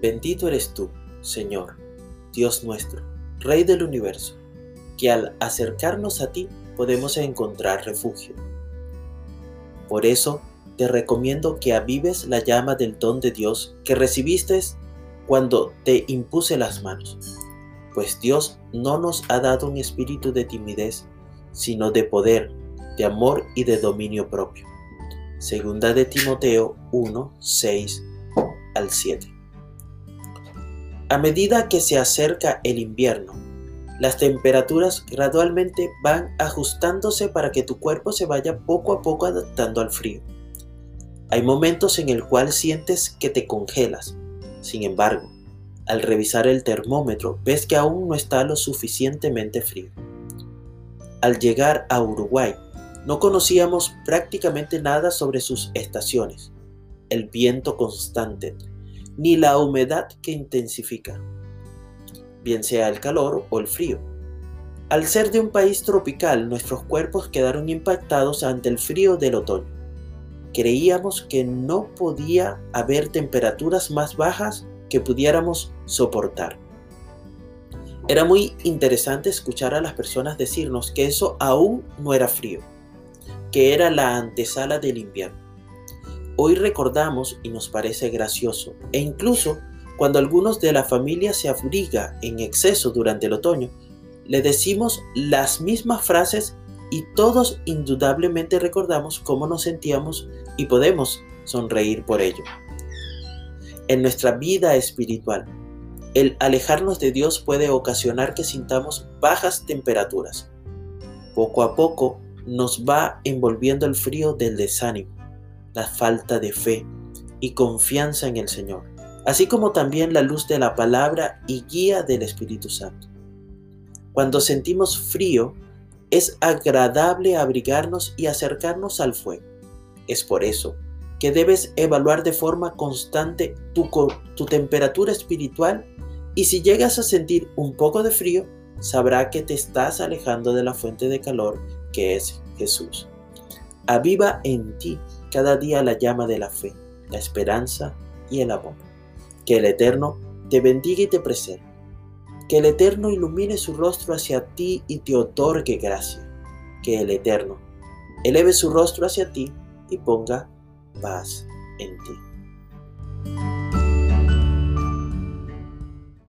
Bendito eres tú, Señor, Dios nuestro, Rey del universo, que al acercarnos a ti podemos encontrar refugio. Por eso te recomiendo que avives la llama del don de Dios que recibiste cuando te impuse las manos, pues Dios no nos ha dado un espíritu de timidez, sino de poder, de amor y de dominio propio. Segunda de Timoteo 1, 6 al 7. A medida que se acerca el invierno, las temperaturas gradualmente van ajustándose para que tu cuerpo se vaya poco a poco adaptando al frío. Hay momentos en el cual sientes que te congelas. Sin embargo, al revisar el termómetro ves que aún no está lo suficientemente frío. Al llegar a Uruguay, no conocíamos prácticamente nada sobre sus estaciones, el viento constante, ni la humedad que intensifica bien sea el calor o el frío. Al ser de un país tropical, nuestros cuerpos quedaron impactados ante el frío del otoño. Creíamos que no podía haber temperaturas más bajas que pudiéramos soportar. Era muy interesante escuchar a las personas decirnos que eso aún no era frío, que era la antesala del invierno. Hoy recordamos y nos parece gracioso e incluso cuando algunos de la familia se abriga en exceso durante el otoño, le decimos las mismas frases y todos indudablemente recordamos cómo nos sentíamos y podemos sonreír por ello. En nuestra vida espiritual, el alejarnos de Dios puede ocasionar que sintamos bajas temperaturas. Poco a poco nos va envolviendo el frío del desánimo, la falta de fe y confianza en el Señor así como también la luz de la palabra y guía del Espíritu Santo. Cuando sentimos frío, es agradable abrigarnos y acercarnos al fuego. Es por eso que debes evaluar de forma constante tu, tu temperatura espiritual y si llegas a sentir un poco de frío, sabrá que te estás alejando de la fuente de calor que es Jesús. Aviva en ti cada día la llama de la fe, la esperanza y el amor. Que el Eterno te bendiga y te preserve. Que el Eterno ilumine su rostro hacia ti y te otorgue gracia. Que el Eterno eleve su rostro hacia ti y ponga paz en ti.